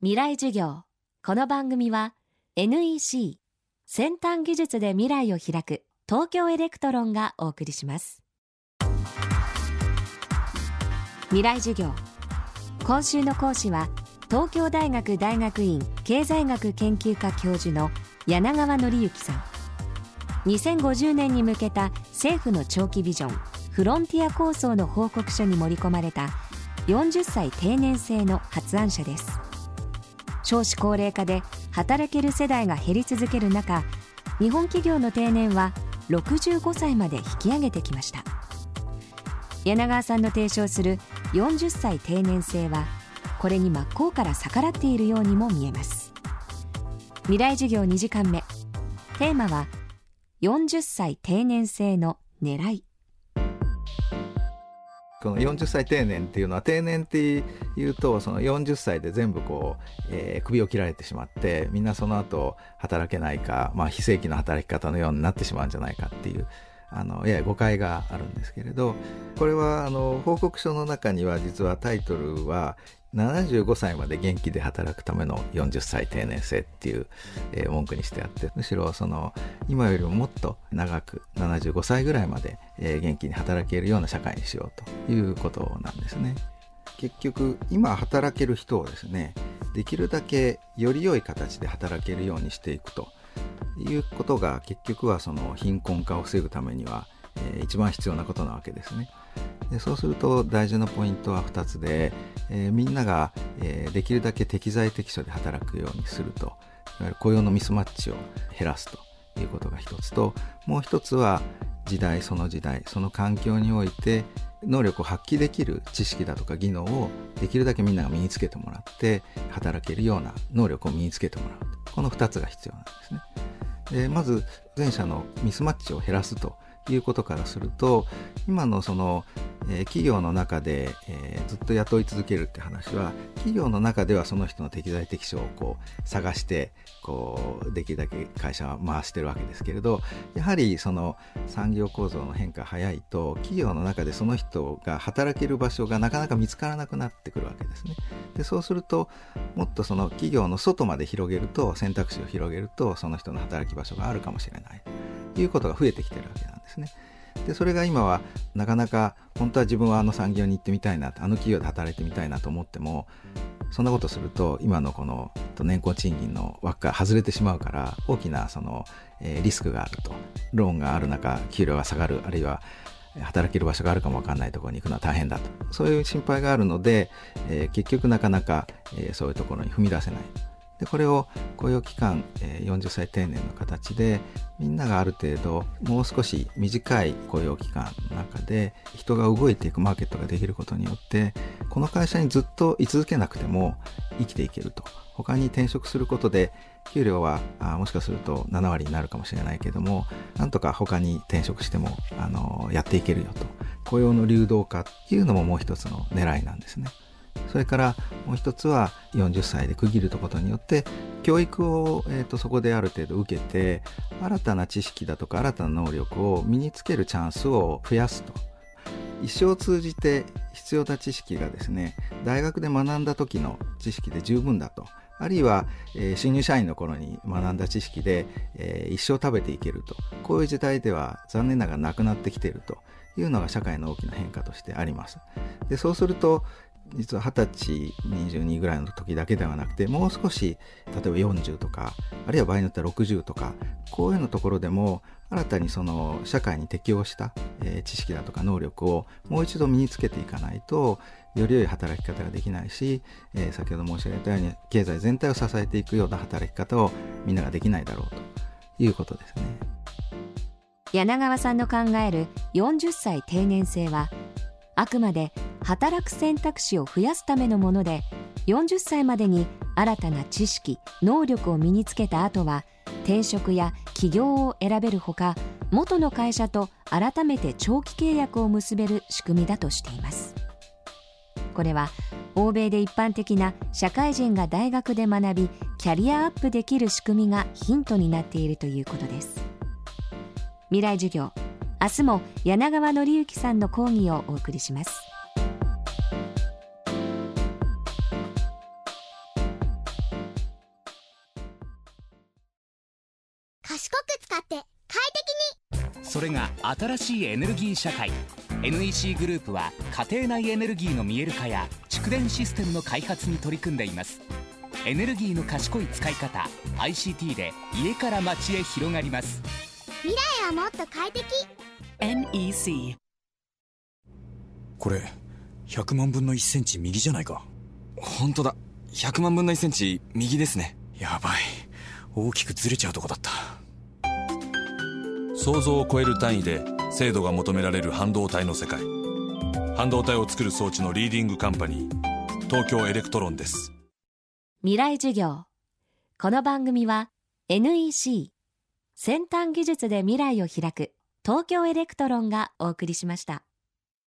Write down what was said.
未来授業。この番組は NEC 先端技術で未来を開く東京エレクトロンがお送りします。未来授業。今週の講師は東京大学大学院経済学研究科教授の柳川範之さん。2050年に向けた政府の長期ビジョンフロンティア構想の報告書に盛り込まれた40歳定年制の発案者です。少子高齢化で働ける世代が減り続ける中日本企業の定年は65歳まで引き上げてきました。柳川さんの提唱する40歳定年制はこれに真っ向から逆らっているようにも見えます。未来授業2時間目。テーマは40歳定年制の狙い。この40歳定年っていうのは定年っていうとその40歳で全部こう、えー、首を切られてしまってみんなその後働けないか、まあ、非正規の働き方のようになってしまうんじゃないかっていうあのやや誤解があるんですけれどこれはあの報告書の中には実はタイトルは75歳まで元気で働くための40歳定年制っていう、えー、文句にしてあってむしろその今よりももっと長く75歳ぐらいまで、えー、元気に働けるような社会にしようということなんですね。結局今働ける人をですねできるだけより良い形で働けるようにしていくということが結局はその貧困化を防ぐためには、えー、一番必要なことなわけですね。でそうすると大事なポイントは2つで、えー、みんなが、えー、できるだけ適材適所で働くようにするといわゆる雇用のミスマッチを減らすということが1つともう1つは時代その時代その環境において能力を発揮できる知識だとか技能をできるだけみんなが身につけてもらって働けるような能力を身につけてもらうこの2つが必要なんですね。でまず前者のミスマッチを減らすということからすると今のそのえ、企業の中で、え、ずっと雇い続けるって話は企業の中ではその人の適材適所をこう探してこうできるだけ会社は回してるわけですけれどやはりその産業構造の変化早いと企業の中でその人が働ける場所がなかなか見つからなくなってくるわけですね。でそうするともっとその企業の外まで広げると選択肢を広げるとその人の働き場所があるかもしれないということが増えてきてるわけなんですね。でそれが今はなかなか本当は自分はあの産業に行ってみたいなあの企業で働いてみたいなと思ってもそんなことすると今のこの年功賃金の枠から外れてしまうから大きなその、えー、リスクがあると。ローンがある中給料が下がるあるいは働ける場所があるかもわかんないところに行くのは大変だと。そういう心配があるので、えー、結局なかなか、えー、そういうところに踏み出せない。でこれを雇用期間、え、40歳定年の形でみんながある程度もう少し短い雇用期間の中で人が動いていくマーケットができることによってこの会社にずっと居続けなくても生きていけると他に転職することで給料はあもしかすると7割になるかもしれないけどもなんとか他に転職してもあのやっていけるよと雇用の流動化っていうのももう一つの狙いなんですね。それからもう一つは40歳で区切ることによって教育を、えーと、そこである程度受けて新たな知識だとか新たな能力を身につけるチャンスを増やすと。一生を通じて必要な知識がですね大学で学んだ時の知識で十分だと。あるいは、えー、新入社員の頃に学んだ知識で、えー、一生食べていけると。こういう時代では残念ながらなくなってきているというのが社会の大きな変化としてあります。でそうすると実は20歳22ぐらいの時だけではなくてもう少し例えば40とかあるいは場合によっては60とかこういうのところでも新たにその社会に適応した、えー、知識だとか能力をもう一度身につけていかないとより良い働き方ができないし、えー、先ほど申し上げたように経済全体を支えていくような働き方をみんなができないだろうということですね。柳川さんの考える40歳定年制はあくまで働く選択肢を増やすためのもので40歳までに新たな知識能力を身につけた後は転職や起業を選べるほか元の会社と改めて長期契約を結べる仕組みだとしています。これは欧米で一般的な社会人が大学で学びキャリアアップできる仕組みがヒントになっているということです。未来授業明日も柳川則之さんの講義をお送りします。賢く使って快適に。それが新しいエネルギー社会。NEC グループは家庭内エネルギーの見える化や蓄電システムの開発に取り組んでいます。エネルギーの賢い使い方 ICT で家から街へ広がります。未来はもっと快適。NEC これ100万分の1センチ右じゃないか？本当だ。100万分の1センチ右ですね。やばい。大きくずれちゃうとこだった想像を超える単位で精度が求められる半導体の世界。半導体を作る装置のリーディングカンパニー東京エレクトロンです。未来授業。この番組は NEC 先端技術で未来を開く東京エレクトロンがお送りしました。